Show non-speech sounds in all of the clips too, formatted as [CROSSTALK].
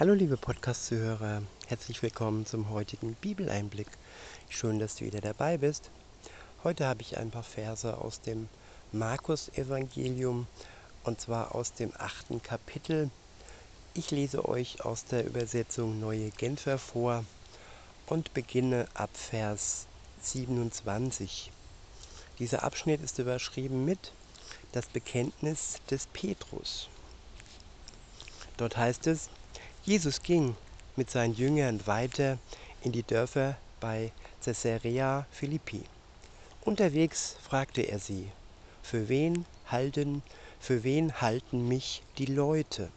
Hallo liebe Podcast-Zuhörer, herzlich willkommen zum heutigen Bibeleinblick. Schön, dass du wieder dabei bist. Heute habe ich ein paar Verse aus dem Markus-Evangelium und zwar aus dem achten Kapitel. Ich lese euch aus der Übersetzung Neue Genfer vor und beginne ab Vers 27. Dieser Abschnitt ist überschrieben mit Das Bekenntnis des Petrus. Dort heißt es, Jesus ging mit seinen Jüngern weiter in die Dörfer bei Caesarea Philippi. Unterwegs fragte er sie, für wen halten, für wen halten mich die Leute?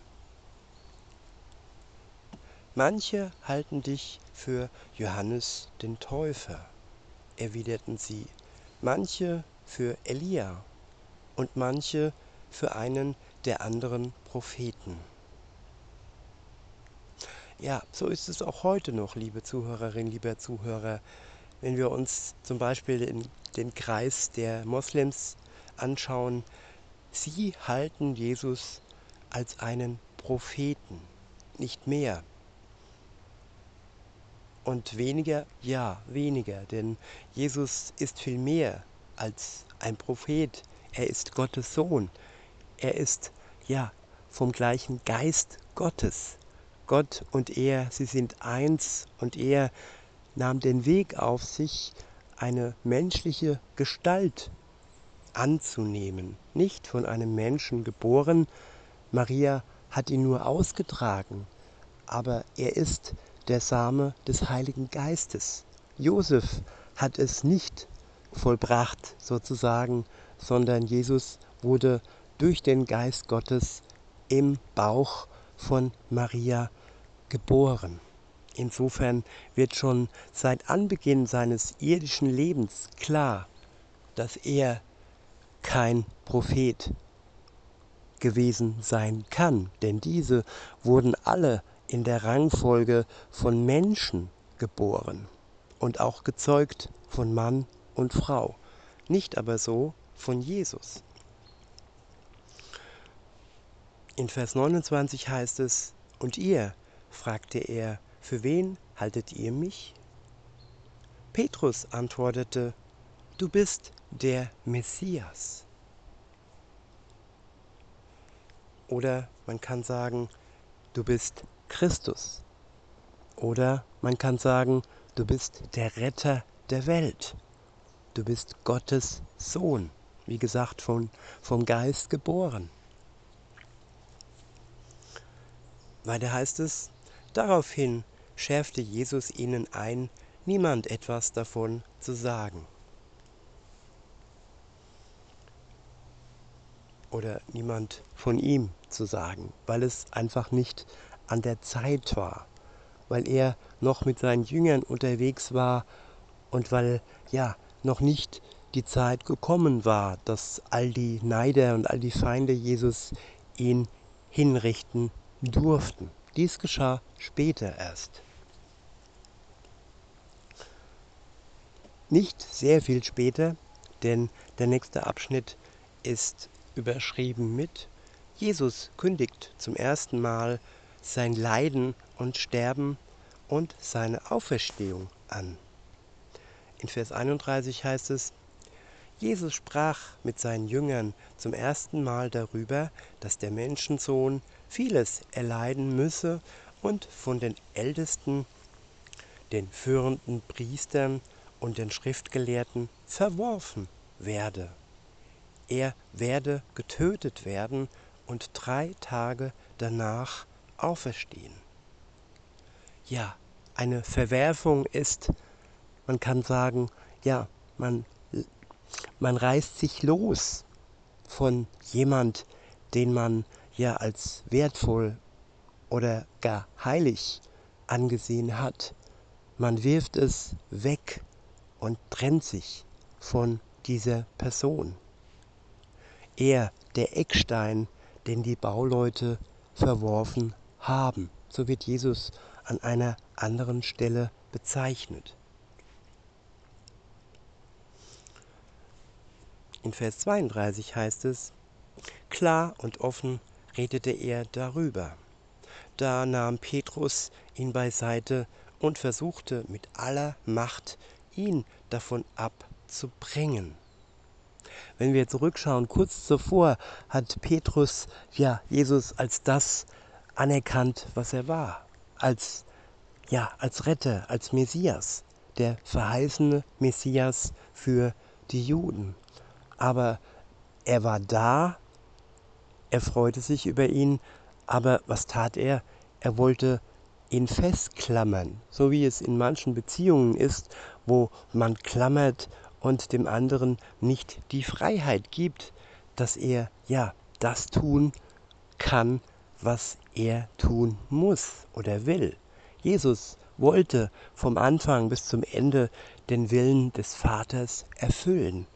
Manche halten dich für Johannes den Täufer, erwiderten sie, manche für Elia und manche für einen der anderen Propheten. Ja, so ist es auch heute noch, liebe Zuhörerinnen, lieber Zuhörer. Wenn wir uns zum Beispiel den, den Kreis der Moslems anschauen, sie halten Jesus als einen Propheten, nicht mehr. Und weniger, ja, weniger, denn Jesus ist viel mehr als ein Prophet. Er ist Gottes Sohn. Er ist, ja, vom gleichen Geist Gottes. Gott und er, sie sind eins. Und er nahm den Weg auf sich, eine menschliche Gestalt anzunehmen, nicht von einem Menschen geboren, Maria hat ihn nur ausgetragen, aber er ist der Same des Heiligen Geistes. Josef hat es nicht vollbracht sozusagen, sondern Jesus wurde durch den Geist Gottes im Bauch von Maria geboren. Insofern wird schon seit Anbeginn seines irdischen Lebens klar, dass er kein Prophet gewesen sein kann, denn diese wurden alle in der Rangfolge von Menschen geboren und auch gezeugt von Mann und Frau, nicht aber so von Jesus. In Vers 29 heißt es, und ihr, fragte er, für wen haltet ihr mich? Petrus antwortete, du bist der Messias. Oder man kann sagen, du bist Christus. Oder man kann sagen, du bist der Retter der Welt. Du bist Gottes Sohn, wie gesagt, von, vom Geist geboren. Weiter heißt es, daraufhin schärfte Jesus ihnen ein, niemand etwas davon zu sagen. Oder niemand von ihm zu sagen, weil es einfach nicht an der Zeit war, weil er noch mit seinen Jüngern unterwegs war und weil ja noch nicht die Zeit gekommen war, dass all die Neider und all die Feinde Jesus ihn hinrichten durften. Dies geschah später erst. Nicht sehr viel später, denn der nächste Abschnitt ist überschrieben mit Jesus kündigt zum ersten Mal sein Leiden und Sterben und seine Auferstehung an. In Vers 31 heißt es, Jesus sprach mit seinen Jüngern zum ersten Mal darüber, dass der Menschensohn vieles erleiden müsse und von den Ältesten, den führenden Priestern und den Schriftgelehrten verworfen werde. Er werde getötet werden und drei Tage danach auferstehen. Ja, eine Verwerfung ist, man kann sagen, ja, man, man reißt sich los von jemand, den man ja als wertvoll oder gar heilig angesehen hat. Man wirft es weg und trennt sich von dieser Person. Er, der Eckstein, den die Bauleute verworfen haben. So wird Jesus an einer anderen Stelle bezeichnet. In Vers 32 heißt es, klar und offen redete er darüber. da nahm Petrus ihn beiseite und versuchte mit aller Macht, ihn davon abzubringen. Wenn wir zurückschauen, kurz zuvor hat Petrus ja Jesus als das anerkannt, was er war, als ja, als Retter, als Messias, der verheißene Messias für die Juden. Aber er war da, er freute sich über ihn, aber was tat er? Er wollte ihn festklammern, so wie es in manchen Beziehungen ist, wo man klammert und dem anderen nicht die Freiheit gibt, dass er ja das tun kann, was er tun muss oder will. Jesus wollte vom Anfang bis zum Ende den Willen des Vaters erfüllen.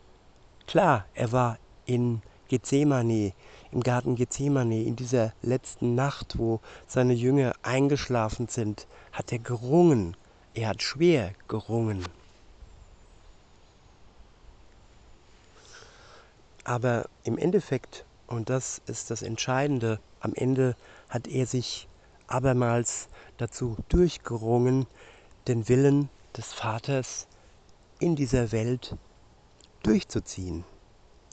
Klar, er war in Gethsemane, im Garten Gethsemane, in dieser letzten Nacht, wo seine Jünger eingeschlafen sind, hat er gerungen. Er hat schwer gerungen. Aber im Endeffekt, und das ist das Entscheidende, am Ende hat er sich abermals dazu durchgerungen, den Willen des Vaters in dieser Welt durchzuziehen.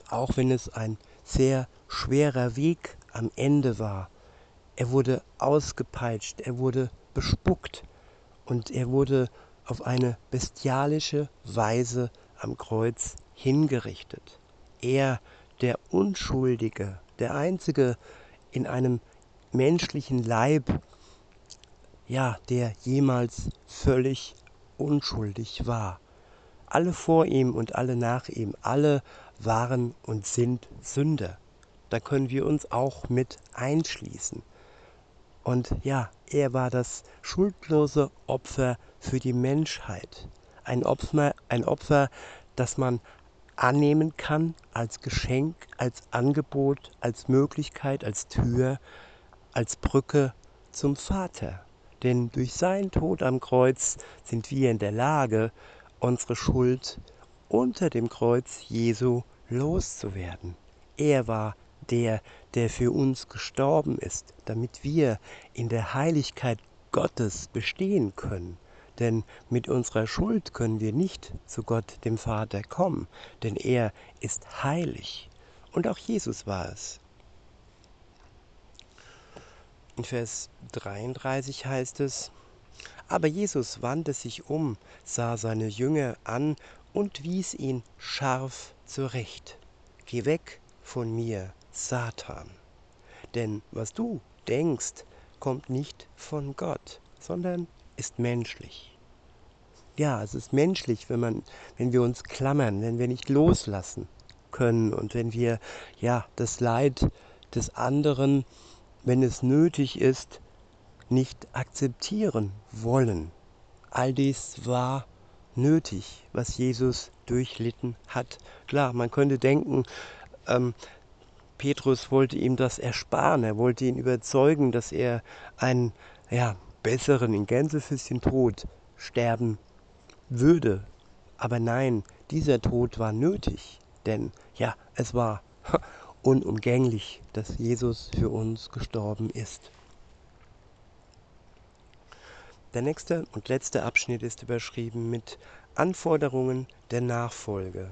Auch wenn es ein sehr schwerer Weg am Ende war. Er wurde ausgepeitscht, er wurde bespuckt und er wurde auf eine bestialische Weise am Kreuz hingerichtet. Er, der Unschuldige, der Einzige in einem menschlichen Leib, ja, der jemals völlig unschuldig war. Alle vor ihm und alle nach ihm, alle waren und sind Sünder. Da können wir uns auch mit einschließen. Und ja, er war das schuldlose Opfer für die Menschheit. Ein Opfer, ein Opfer, das man annehmen kann als Geschenk, als Angebot, als Möglichkeit, als Tür, als Brücke zum Vater. Denn durch seinen Tod am Kreuz sind wir in der Lage, unsere Schuld unter dem Kreuz Jesu loszuwerden. Er war der, der für uns gestorben ist, damit wir in der Heiligkeit Gottes bestehen können. Denn mit unserer Schuld können wir nicht zu Gott dem Vater kommen, denn er ist heilig. Und auch Jesus war es. In Vers 33 heißt es, aber Jesus wandte sich um, sah seine Jünger an und wies ihn scharf zurecht. Geh weg von mir, Satan. Denn was du denkst, kommt nicht von Gott, sondern ist menschlich. Ja, es ist menschlich, wenn man, wenn wir uns klammern, wenn wir nicht loslassen können und wenn wir ja das Leid des anderen wenn es nötig ist, nicht akzeptieren wollen. All dies war nötig, was Jesus durchlitten hat. Klar, man könnte denken, ähm, Petrus wollte ihm das ersparen, er wollte ihn überzeugen, dass er einen ja, besseren, in Gänsefüßchen Tod sterben würde. Aber nein, dieser Tod war nötig, denn ja, es war [LAUGHS] unumgänglich, dass Jesus für uns gestorben ist. Der nächste und letzte Abschnitt ist überschrieben mit Anforderungen der Nachfolge.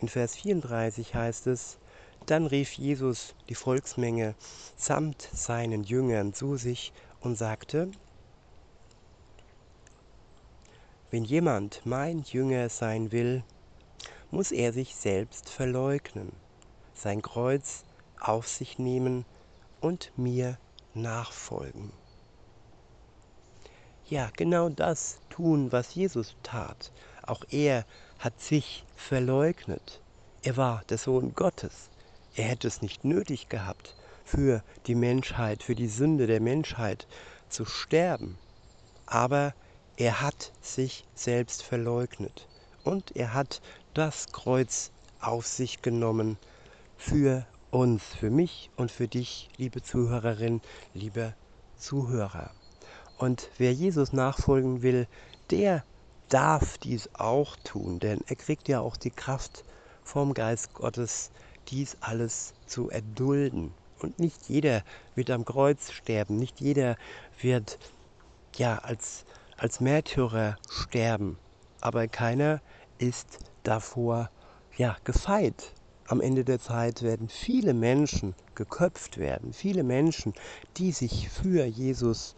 In Vers 34 heißt es, dann rief Jesus die Volksmenge samt seinen Jüngern zu sich und sagte, Wenn jemand mein Jünger sein will, muss er sich selbst verleugnen sein Kreuz auf sich nehmen und mir nachfolgen. Ja, genau das tun, was Jesus tat. Auch er hat sich verleugnet. Er war der Sohn Gottes. Er hätte es nicht nötig gehabt, für die Menschheit, für die Sünde der Menschheit zu sterben. Aber er hat sich selbst verleugnet und er hat das Kreuz auf sich genommen für uns, für mich und für dich, liebe Zuhörerin, liebe Zuhörer. Und wer Jesus nachfolgen will, der darf dies auch tun, denn er kriegt ja auch die Kraft vom Geist Gottes, dies alles zu erdulden. Und nicht jeder wird am Kreuz sterben, nicht jeder wird ja als, als Märtyrer sterben, aber keiner ist davor ja gefeit. Am Ende der Zeit werden viele Menschen geköpft werden, viele Menschen, die sich für Jesus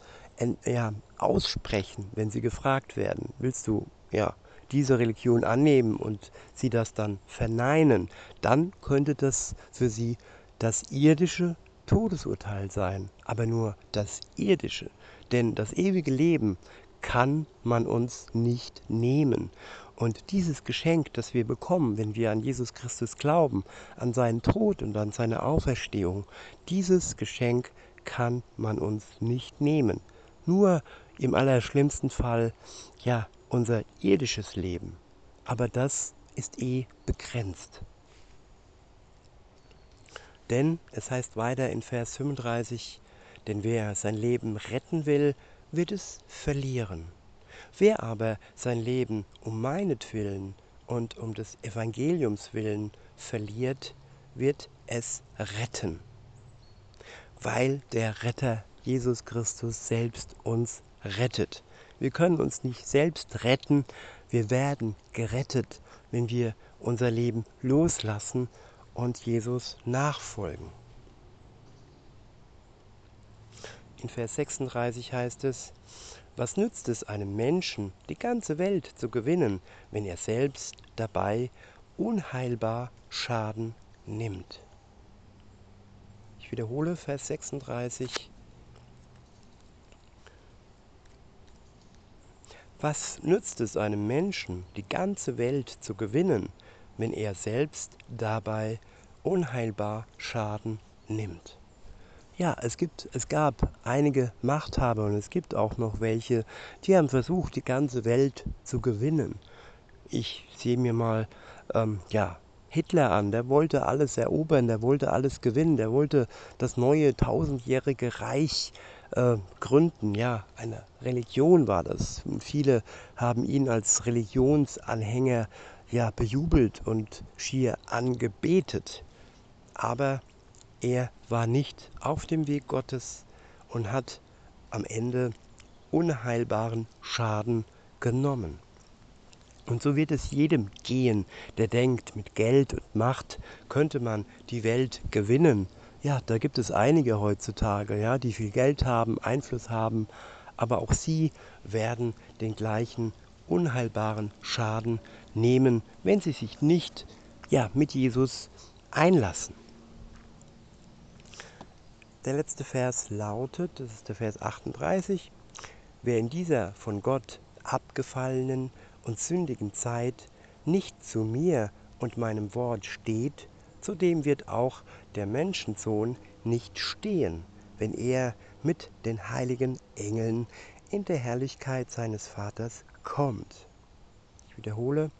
ja, aussprechen, wenn sie gefragt werden, willst du ja diese Religion annehmen und sie das dann verneinen, dann könnte das für sie das irdische Todesurteil sein, aber nur das irdische, denn das ewige Leben kann man uns nicht nehmen. Und dieses Geschenk, das wir bekommen, wenn wir an Jesus Christus glauben, an seinen Tod und an seine Auferstehung, dieses Geschenk kann man uns nicht nehmen. Nur im allerschlimmsten Fall, ja, unser irdisches Leben. Aber das ist eh begrenzt. Denn es heißt weiter in Vers 35, denn wer sein Leben retten will, wird es verlieren. Wer aber sein Leben um meinetwillen und um des Evangeliums willen verliert, wird es retten, weil der Retter Jesus Christus selbst uns rettet. Wir können uns nicht selbst retten, wir werden gerettet, wenn wir unser Leben loslassen und Jesus nachfolgen. In Vers 36 heißt es, was nützt es einem Menschen, die ganze Welt zu gewinnen, wenn er selbst dabei unheilbar Schaden nimmt? Ich wiederhole Vers 36. Was nützt es einem Menschen, die ganze Welt zu gewinnen, wenn er selbst dabei unheilbar Schaden nimmt? Ja, es gibt, es gab einige Machthaber und es gibt auch noch welche, die haben versucht, die ganze Welt zu gewinnen. Ich sehe mir mal, ähm, ja, Hitler an, der wollte alles erobern, der wollte alles gewinnen, der wollte das neue tausendjährige Reich äh, gründen. Ja, eine Religion war das. Und viele haben ihn als Religionsanhänger ja bejubelt und schier angebetet. Aber er war nicht auf dem Weg Gottes und hat am Ende unheilbaren Schaden genommen. Und so wird es jedem gehen, der denkt, mit Geld und Macht könnte man die Welt gewinnen. Ja, da gibt es einige heutzutage, ja, die viel Geld haben, Einfluss haben, aber auch sie werden den gleichen unheilbaren Schaden nehmen, wenn sie sich nicht ja, mit Jesus einlassen. Der letzte Vers lautet, das ist der Vers 38, wer in dieser von Gott abgefallenen und sündigen Zeit nicht zu mir und meinem Wort steht, zu dem wird auch der Menschensohn nicht stehen, wenn er mit den heiligen Engeln in der Herrlichkeit seines Vaters kommt. Ich wiederhole,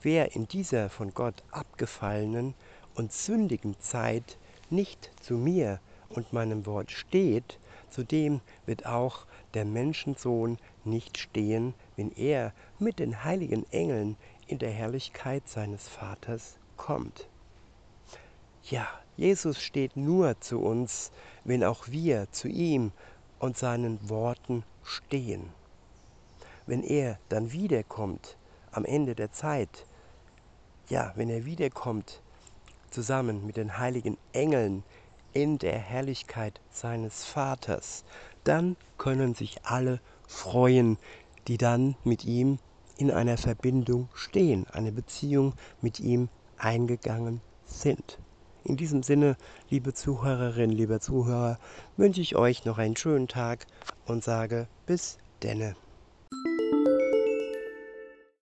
wer in dieser von Gott abgefallenen und sündigen Zeit nicht zu mir und meinem Wort steht, zu dem wird auch der Menschensohn nicht stehen, wenn er mit den heiligen Engeln in der Herrlichkeit seines Vaters kommt. Ja, Jesus steht nur zu uns, wenn auch wir zu ihm und seinen Worten stehen. Wenn er dann wiederkommt am Ende der Zeit, ja, wenn er wiederkommt zusammen mit den heiligen Engeln in der Herrlichkeit seines Vaters, dann können sich alle freuen, die dann mit ihm in einer Verbindung stehen, eine Beziehung mit ihm eingegangen sind. In diesem Sinne, liebe Zuhörerinnen, lieber Zuhörer, wünsche ich euch noch einen schönen Tag und sage bis denne.